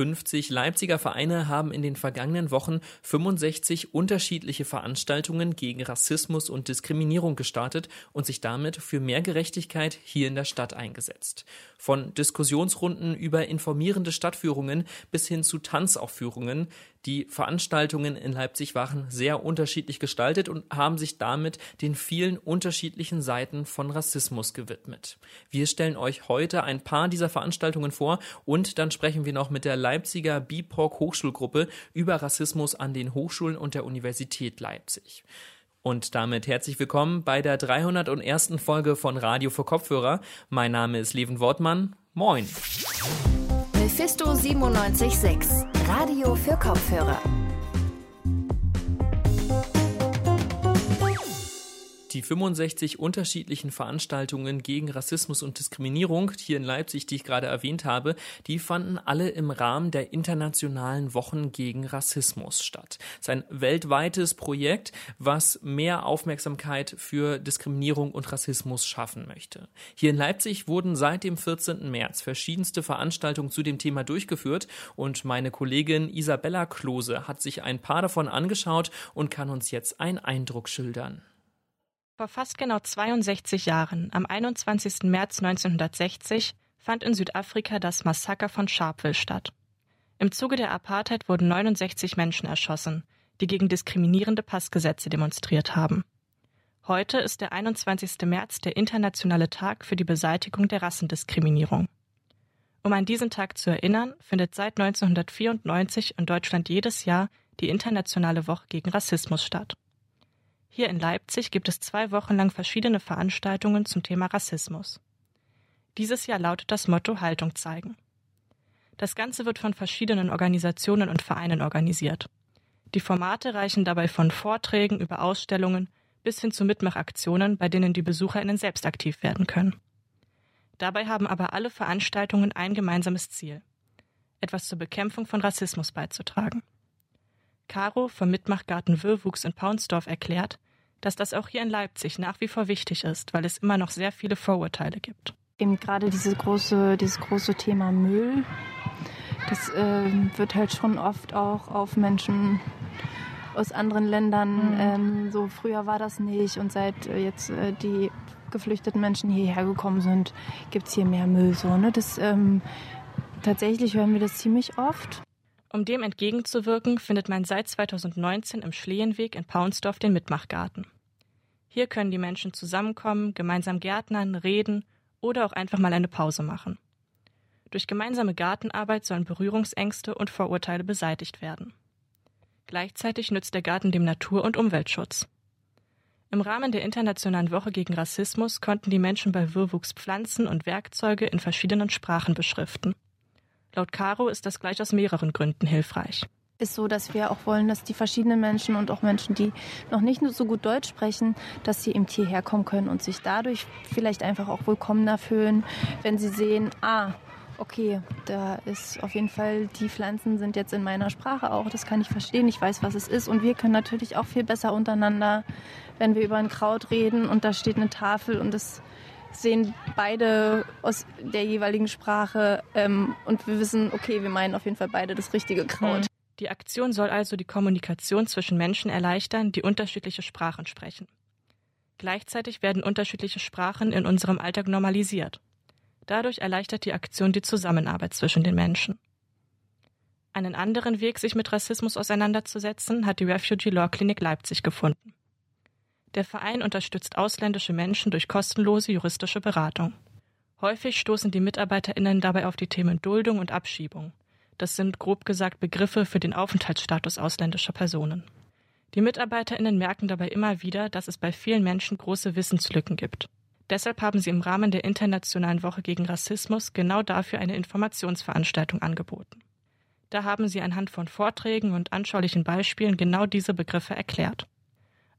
50 Leipziger Vereine haben in den vergangenen Wochen 65 unterschiedliche Veranstaltungen gegen Rassismus und Diskriminierung gestartet und sich damit für mehr Gerechtigkeit hier in der Stadt eingesetzt. Von Diskussionsrunden über informierende Stadtführungen bis hin zu Tanzaufführungen. Die Veranstaltungen in Leipzig waren sehr unterschiedlich gestaltet und haben sich damit den vielen unterschiedlichen Seiten von Rassismus gewidmet. Wir stellen euch heute ein paar dieser Veranstaltungen vor und dann sprechen wir noch mit der Leipziger BIPOC Hochschulgruppe über Rassismus an den Hochschulen und der Universität Leipzig. Und damit herzlich willkommen bei der 301. Folge von Radio für Kopfhörer. Mein Name ist Leven Wortmann. Moin. Mephisto 976, Radio für Kopfhörer. Die 65 unterschiedlichen Veranstaltungen gegen Rassismus und Diskriminierung hier in Leipzig, die ich gerade erwähnt habe, die fanden alle im Rahmen der internationalen Wochen gegen Rassismus statt. Es ist ein weltweites Projekt, was mehr Aufmerksamkeit für Diskriminierung und Rassismus schaffen möchte. Hier in Leipzig wurden seit dem 14. März verschiedenste Veranstaltungen zu dem Thema durchgeführt und meine Kollegin Isabella Klose hat sich ein paar davon angeschaut und kann uns jetzt einen Eindruck schildern. Vor fast genau 62 Jahren, am 21. März 1960, fand in Südafrika das Massaker von Sharpeville statt. Im Zuge der Apartheid wurden 69 Menschen erschossen, die gegen diskriminierende Passgesetze demonstriert haben. Heute ist der 21. März der internationale Tag für die Beseitigung der Rassendiskriminierung. Um an diesen Tag zu erinnern, findet seit 1994 in Deutschland jedes Jahr die Internationale Woche gegen Rassismus statt. Hier in Leipzig gibt es zwei Wochen lang verschiedene Veranstaltungen zum Thema Rassismus. Dieses Jahr lautet das Motto Haltung zeigen. Das Ganze wird von verschiedenen Organisationen und Vereinen organisiert. Die Formate reichen dabei von Vorträgen über Ausstellungen bis hin zu Mitmachaktionen, bei denen die BesucherInnen selbst aktiv werden können. Dabei haben aber alle Veranstaltungen ein gemeinsames Ziel, etwas zur Bekämpfung von Rassismus beizutragen. Caro vom Mitmachgarten Wirrwuchs in Paunsdorf erklärt, dass das auch hier in Leipzig nach wie vor wichtig ist, weil es immer noch sehr viele Vorurteile gibt. Eben gerade diese große, dieses große Thema Müll, das äh, wird halt schon oft auch auf Menschen aus anderen Ländern, mhm. ähm, so früher war das nicht und seit äh, jetzt äh, die geflüchteten Menschen hierher gekommen sind, gibt es hier mehr Müll. So, ne? das, ähm, tatsächlich hören wir das ziemlich oft. Um dem entgegenzuwirken, findet man seit 2019 im Schleenweg in Paunsdorf den Mitmachgarten. Hier können die Menschen zusammenkommen, gemeinsam gärtnern, reden oder auch einfach mal eine Pause machen. Durch gemeinsame Gartenarbeit sollen Berührungsängste und Vorurteile beseitigt werden. Gleichzeitig nützt der Garten dem Natur- und Umweltschutz. Im Rahmen der Internationalen Woche gegen Rassismus konnten die Menschen bei Wirrwuchs Pflanzen und Werkzeuge in verschiedenen Sprachen beschriften. Laut Caro ist das gleich aus mehreren Gründen hilfreich. Ist so, dass wir auch wollen, dass die verschiedenen Menschen und auch Menschen, die noch nicht so gut Deutsch sprechen, dass sie eben hierher kommen können und sich dadurch vielleicht einfach auch willkommener fühlen, wenn sie sehen, ah, okay, da ist auf jeden Fall, die Pflanzen sind jetzt in meiner Sprache auch, das kann ich verstehen, ich weiß, was es ist. Und wir können natürlich auch viel besser untereinander, wenn wir über ein Kraut reden und da steht eine Tafel und das sehen beide aus der jeweiligen Sprache ähm, und wir wissen, okay, wir meinen auf jeden Fall beide das richtige Kraut. Die Aktion soll also die Kommunikation zwischen Menschen erleichtern, die unterschiedliche Sprachen sprechen. Gleichzeitig werden unterschiedliche Sprachen in unserem Alltag normalisiert. Dadurch erleichtert die Aktion die Zusammenarbeit zwischen den Menschen. Einen anderen Weg, sich mit Rassismus auseinanderzusetzen, hat die Refugee Law Clinic Leipzig gefunden. Der Verein unterstützt ausländische Menschen durch kostenlose juristische Beratung. Häufig stoßen die MitarbeiterInnen dabei auf die Themen Duldung und Abschiebung. Das sind grob gesagt Begriffe für den Aufenthaltsstatus ausländischer Personen. Die MitarbeiterInnen merken dabei immer wieder, dass es bei vielen Menschen große Wissenslücken gibt. Deshalb haben sie im Rahmen der Internationalen Woche gegen Rassismus genau dafür eine Informationsveranstaltung angeboten. Da haben sie anhand von Vorträgen und anschaulichen Beispielen genau diese Begriffe erklärt.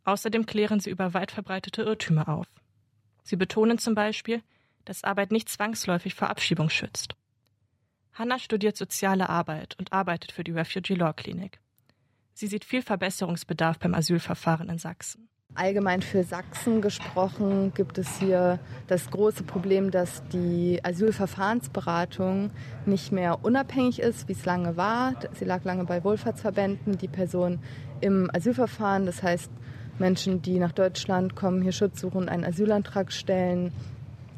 Außerdem klären sie über weit verbreitete Irrtümer auf. Sie betonen zum Beispiel, dass Arbeit nicht zwangsläufig vor Abschiebung schützt. Hannah studiert soziale Arbeit und arbeitet für die Refugee Law Clinic. Sie sieht viel Verbesserungsbedarf beim Asylverfahren in Sachsen. Allgemein für Sachsen gesprochen gibt es hier das große Problem, dass die Asylverfahrensberatung nicht mehr unabhängig ist, wie es lange war. Sie lag lange bei Wohlfahrtsverbänden. Die Person im Asylverfahren, das heißt Menschen, die nach Deutschland kommen, hier Schutz suchen, einen Asylantrag stellen,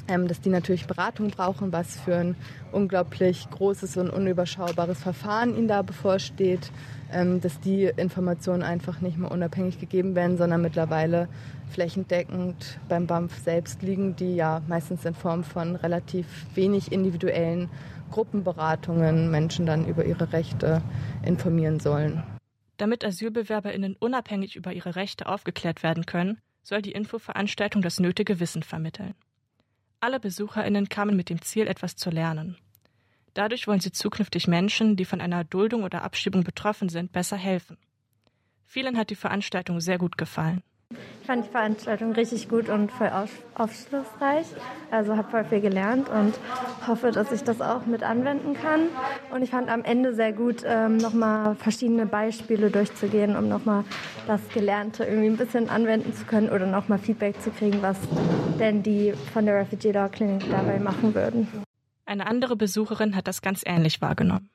ähm, dass die natürlich Beratung brauchen, was für ein unglaublich großes und unüberschaubares Verfahren ihnen da bevorsteht, ähm, dass die Informationen einfach nicht mehr unabhängig gegeben werden, sondern mittlerweile flächendeckend beim BAMF selbst liegen, die ja meistens in Form von relativ wenig individuellen Gruppenberatungen Menschen dann über ihre Rechte informieren sollen. Damit AsylbewerberInnen unabhängig über ihre Rechte aufgeklärt werden können, soll die Infoveranstaltung das nötige Wissen vermitteln. Alle BesucherInnen kamen mit dem Ziel, etwas zu lernen. Dadurch wollen sie zukünftig Menschen, die von einer Duldung oder Abschiebung betroffen sind, besser helfen. Vielen hat die Veranstaltung sehr gut gefallen. Ich fand die Veranstaltung richtig gut und voll aufschlussreich. Also habe voll viel gelernt und hoffe, dass ich das auch mit anwenden kann. Und ich fand am Ende sehr gut, ähm, nochmal verschiedene Beispiele durchzugehen, um nochmal das Gelernte irgendwie ein bisschen anwenden zu können oder nochmal Feedback zu kriegen, was denn die von der Refugee Law Clinic dabei machen würden. Eine andere Besucherin hat das ganz ähnlich wahrgenommen.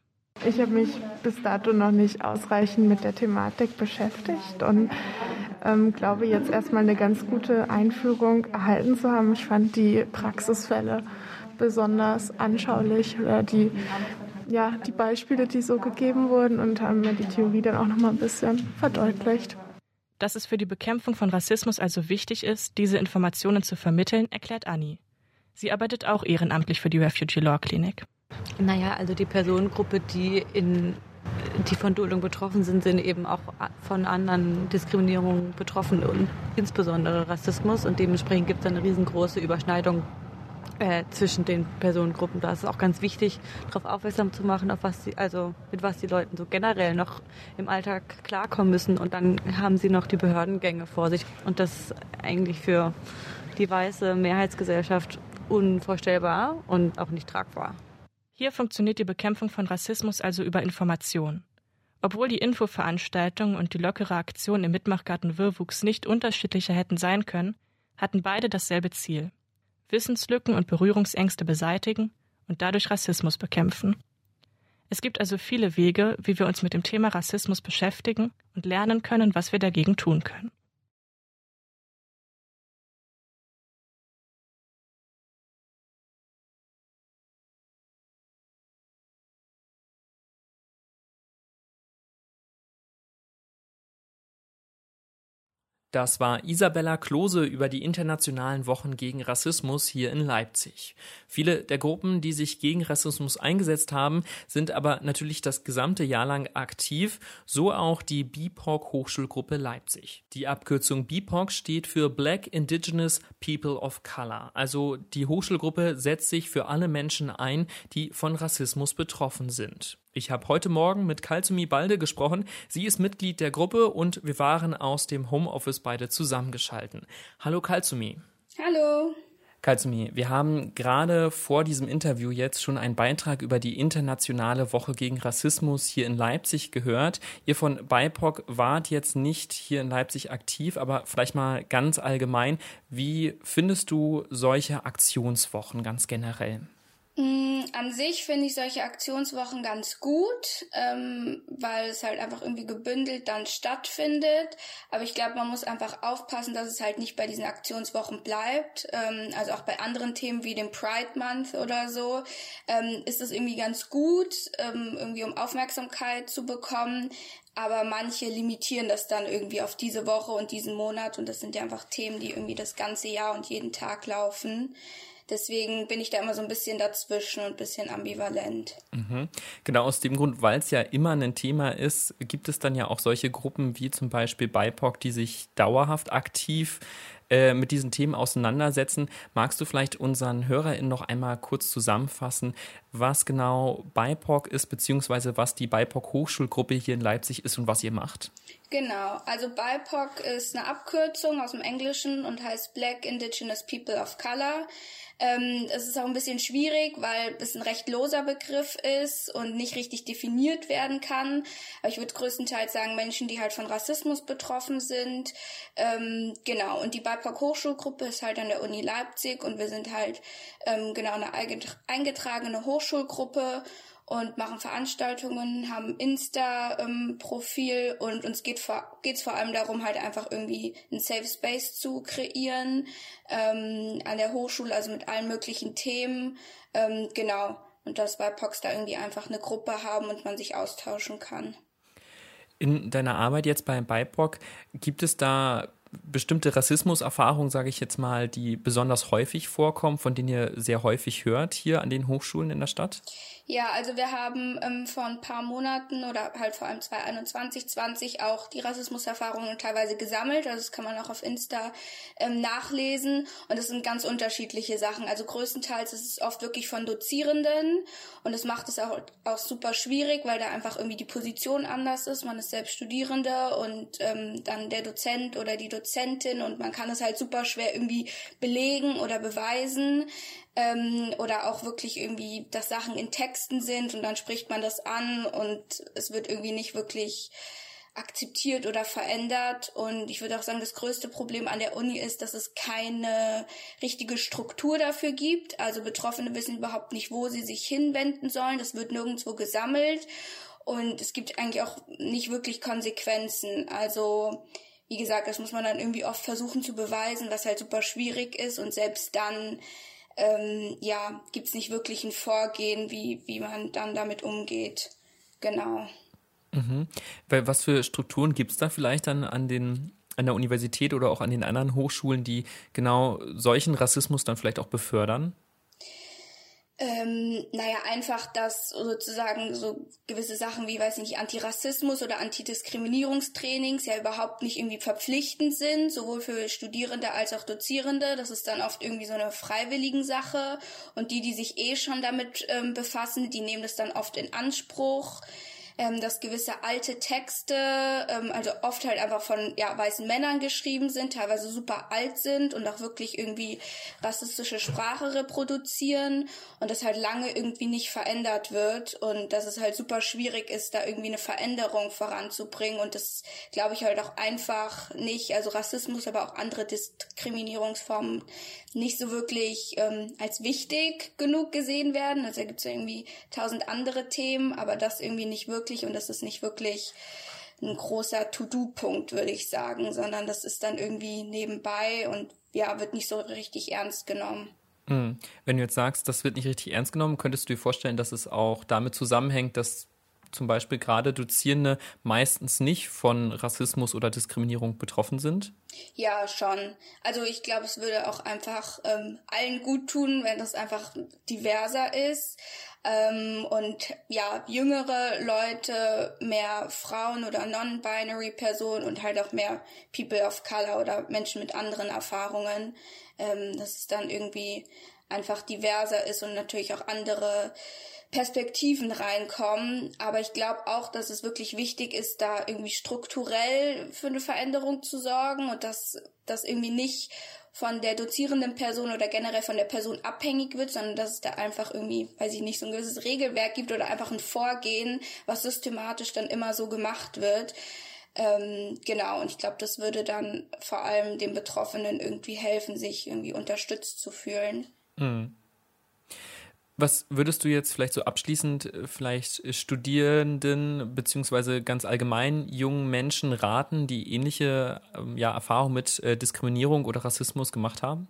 Ich habe mich bis dato noch nicht ausreichend mit der Thematik beschäftigt und ähm, glaube jetzt erstmal eine ganz gute Einführung erhalten zu haben. Ich fand die Praxisfälle besonders anschaulich oder die, ja, die Beispiele, die so gegeben wurden und haben mir die Theorie dann auch noch mal ein bisschen verdeutlicht. Dass es für die Bekämpfung von Rassismus also wichtig ist, diese Informationen zu vermitteln, erklärt Anni. Sie arbeitet auch ehrenamtlich für die Refugee Law Clinic. Naja, also die Personengruppe, die in die von Duldung betroffen sind, sind eben auch von anderen Diskriminierungen betroffen und insbesondere Rassismus. Und dementsprechend gibt es eine riesengroße Überschneidung äh, zwischen den Personengruppen. Da ist es auch ganz wichtig, darauf aufmerksam zu machen, auf was sie, also mit was die Leute so generell noch im Alltag klarkommen müssen. Und dann haben sie noch die Behördengänge vor sich. Und das ist eigentlich für die weiße Mehrheitsgesellschaft unvorstellbar und auch nicht tragbar. Hier funktioniert die Bekämpfung von Rassismus also über Information. Obwohl die Infoveranstaltung und die lockere Aktion im Mitmachgarten Wirrwuchs nicht unterschiedlicher hätten sein können, hatten beide dasselbe Ziel. Wissenslücken und Berührungsängste beseitigen und dadurch Rassismus bekämpfen. Es gibt also viele Wege, wie wir uns mit dem Thema Rassismus beschäftigen und lernen können, was wir dagegen tun können. Das war Isabella Klose über die internationalen Wochen gegen Rassismus hier in Leipzig. Viele der Gruppen, die sich gegen Rassismus eingesetzt haben, sind aber natürlich das gesamte Jahr lang aktiv, so auch die BIPOC Hochschulgruppe Leipzig. Die Abkürzung BIPOC steht für Black Indigenous People of Color. Also die Hochschulgruppe setzt sich für alle Menschen ein, die von Rassismus betroffen sind. Ich habe heute Morgen mit Kalzumi Balde gesprochen. Sie ist Mitglied der Gruppe und wir waren aus dem Homeoffice beide zusammengeschalten. Hallo Kalzumi. Hallo. Kalzumi, wir haben gerade vor diesem Interview jetzt schon einen Beitrag über die internationale Woche gegen Rassismus hier in Leipzig gehört. Ihr von BIPOC wart jetzt nicht hier in Leipzig aktiv, aber vielleicht mal ganz allgemein, wie findest du solche Aktionswochen ganz generell? Mm, an sich finde ich solche Aktionswochen ganz gut, ähm, weil es halt einfach irgendwie gebündelt dann stattfindet. Aber ich glaube, man muss einfach aufpassen, dass es halt nicht bei diesen Aktionswochen bleibt. Ähm, also auch bei anderen Themen wie dem Pride Month oder so ähm, ist es irgendwie ganz gut, ähm, irgendwie um Aufmerksamkeit zu bekommen. Aber manche limitieren das dann irgendwie auf diese Woche und diesen Monat. Und das sind ja einfach Themen, die irgendwie das ganze Jahr und jeden Tag laufen. Deswegen bin ich da immer so ein bisschen dazwischen und ein bisschen ambivalent. Mhm. Genau aus dem Grund, weil es ja immer ein Thema ist, gibt es dann ja auch solche Gruppen wie zum Beispiel BIPOC, die sich dauerhaft aktiv äh, mit diesen Themen auseinandersetzen. Magst du vielleicht unseren HörerInnen noch einmal kurz zusammenfassen, was genau BIPOC ist, beziehungsweise was die BIPOC Hochschulgruppe hier in Leipzig ist und was ihr macht? Genau, also BIPOC ist eine Abkürzung aus dem Englischen und heißt Black Indigenous People of Color. Ähm, es ist auch ein bisschen schwierig, weil es ein recht loser Begriff ist und nicht richtig definiert werden kann. Aber ich würde größtenteils sagen, Menschen, die halt von Rassismus betroffen sind. Ähm, genau, und die BIPOC Hochschulgruppe ist halt an der Uni Leipzig und wir sind halt ähm, genau eine eingetragene Hochschulgruppe und machen Veranstaltungen, haben Insta-Profil ähm, und uns geht vor, geht's vor allem darum, halt einfach irgendwie einen Safe Space zu kreieren ähm, an der Hochschule, also mit allen möglichen Themen. Ähm, genau. Und dass bei Pox da irgendwie einfach eine Gruppe haben und man sich austauschen kann. In deiner Arbeit jetzt bei BIPOC, gibt es da bestimmte Rassismuserfahrungen, sage ich jetzt mal, die besonders häufig vorkommen, von denen ihr sehr häufig hört hier an den Hochschulen in der Stadt? Ja, also wir haben ähm, vor ein paar Monaten oder halt vor allem 2021, 20 auch die Rassismuserfahrungen teilweise gesammelt. Also das kann man auch auf Insta ähm, nachlesen. Und es sind ganz unterschiedliche Sachen. Also größtenteils ist es oft wirklich von Dozierenden. Und das macht es auch, auch super schwierig, weil da einfach irgendwie die Position anders ist. Man ist selbst Studierende und ähm, dann der Dozent oder die Dozentin. Und man kann es halt super schwer irgendwie belegen oder beweisen ähm, oder auch wirklich irgendwie, dass Sachen in Texten sind und dann spricht man das an und es wird irgendwie nicht wirklich akzeptiert oder verändert. Und ich würde auch sagen, das größte Problem an der Uni ist, dass es keine richtige Struktur dafür gibt. Also Betroffene wissen überhaupt nicht, wo sie sich hinwenden sollen. Das wird nirgendwo gesammelt. Und es gibt eigentlich auch nicht wirklich Konsequenzen. Also, wie gesagt, das muss man dann irgendwie oft versuchen zu beweisen, was halt super schwierig ist. Und selbst dann ähm, ja, gibt es nicht wirklich ein Vorgehen, wie, wie man dann damit umgeht. Genau. Mhm. Was für Strukturen gibt es da vielleicht dann an den an der Universität oder auch an den anderen Hochschulen, die genau solchen Rassismus dann vielleicht auch befördern? Ähm, naja, einfach, dass sozusagen so gewisse Sachen wie, weiß nicht, Antirassismus oder Antidiskriminierungstrainings ja überhaupt nicht irgendwie verpflichtend sind, sowohl für Studierende als auch Dozierende. Das ist dann oft irgendwie so eine freiwilligen Sache. Und die, die sich eh schon damit ähm, befassen, die nehmen das dann oft in Anspruch ähm, dass gewisse alte Texte, ähm, also oft halt einfach von ja, weißen Männern geschrieben sind, teilweise super alt sind und auch wirklich irgendwie rassistische Sprache reproduzieren und das halt lange irgendwie nicht verändert wird und dass es halt super schwierig ist, da irgendwie eine Veränderung voranzubringen und das glaube ich halt auch einfach nicht, also Rassismus, aber auch andere Diskriminierungsformen nicht so wirklich ähm, als wichtig genug gesehen werden. Also da gibt es ja irgendwie tausend andere Themen, aber das irgendwie nicht wirklich und das ist nicht wirklich ein großer To-Do-Punkt, würde ich sagen, sondern das ist dann irgendwie nebenbei und ja, wird nicht so richtig ernst genommen. Hm. Wenn du jetzt sagst, das wird nicht richtig ernst genommen, könntest du dir vorstellen, dass es auch damit zusammenhängt, dass zum Beispiel gerade Dozierende meistens nicht von Rassismus oder Diskriminierung betroffen sind? Ja, schon. Also ich glaube, es würde auch einfach ähm, allen gut tun, wenn das einfach diverser ist. Ähm, und ja, jüngere Leute, mehr Frauen oder non-binary Personen und halt auch mehr People of Color oder Menschen mit anderen Erfahrungen, ähm, dass es dann irgendwie einfach diverser ist und natürlich auch andere Perspektiven reinkommen. Aber ich glaube auch, dass es wirklich wichtig ist, da irgendwie strukturell für eine Veränderung zu sorgen und dass das irgendwie nicht von der dozierenden Person oder generell von der Person abhängig wird, sondern dass es da einfach irgendwie, weiß ich nicht, so ein gewisses Regelwerk gibt oder einfach ein Vorgehen, was systematisch dann immer so gemacht wird. Ähm, genau, und ich glaube, das würde dann vor allem den Betroffenen irgendwie helfen, sich irgendwie unterstützt zu fühlen. Mhm. Was würdest du jetzt vielleicht so abschließend äh, vielleicht Studierenden beziehungsweise ganz allgemein jungen Menschen raten, die ähnliche ähm, ja, Erfahrungen mit äh, Diskriminierung oder Rassismus gemacht haben?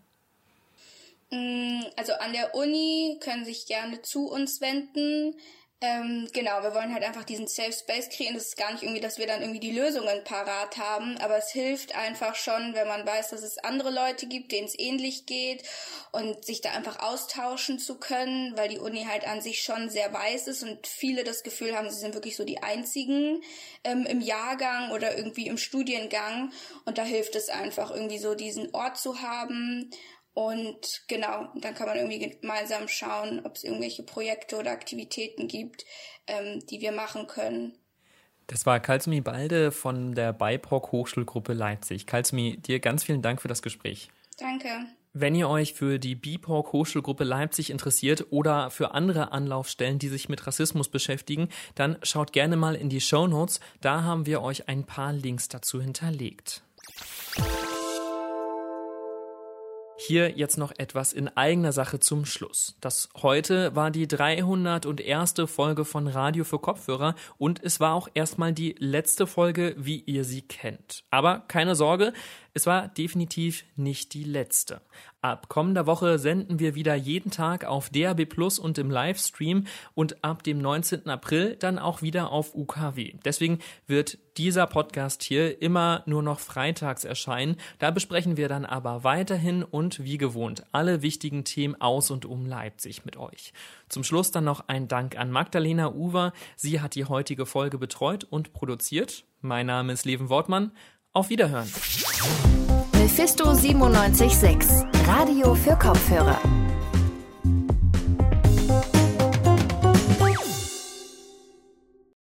Mm, also an der Uni können sich gerne zu uns wenden. Ähm, genau, wir wollen halt einfach diesen Safe Space kreieren. Das ist gar nicht irgendwie, dass wir dann irgendwie die Lösungen parat haben, aber es hilft einfach schon, wenn man weiß, dass es andere Leute gibt, denen es ähnlich geht und sich da einfach austauschen zu können, weil die Uni halt an sich schon sehr weiß ist und viele das Gefühl haben, sie sind wirklich so die einzigen ähm, im Jahrgang oder irgendwie im Studiengang und da hilft es einfach irgendwie so diesen Ort zu haben und genau, dann kann man irgendwie gemeinsam schauen, ob es irgendwelche Projekte oder Aktivitäten gibt, ähm, die wir machen können. Das war Kalsumi Balde von der BIPOC Hochschulgruppe Leipzig. Kalsumi, dir ganz vielen Dank für das Gespräch. Danke. Wenn ihr euch für die BIPOC Hochschulgruppe Leipzig interessiert oder für andere Anlaufstellen, die sich mit Rassismus beschäftigen, dann schaut gerne mal in die Show Notes. Da haben wir euch ein paar Links dazu hinterlegt. Hier jetzt noch etwas in eigener Sache zum Schluss. Das heute war die 301. Folge von Radio für Kopfhörer und es war auch erstmal die letzte Folge, wie ihr sie kennt. Aber keine Sorge, es war definitiv nicht die letzte. Ab kommender Woche senden wir wieder jeden Tag auf DAB Plus und im Livestream und ab dem 19. April dann auch wieder auf UKW. Deswegen wird dieser Podcast hier immer nur noch freitags erscheinen. Da besprechen wir dann aber weiterhin und wie gewohnt alle wichtigen Themen aus und um Leipzig mit euch. Zum Schluss dann noch ein Dank an Magdalena Uwer. Sie hat die heutige Folge betreut und produziert. Mein Name ist Leven Wortmann. Auf Wiederhören. Mephisto 976, Radio für Kopfhörer.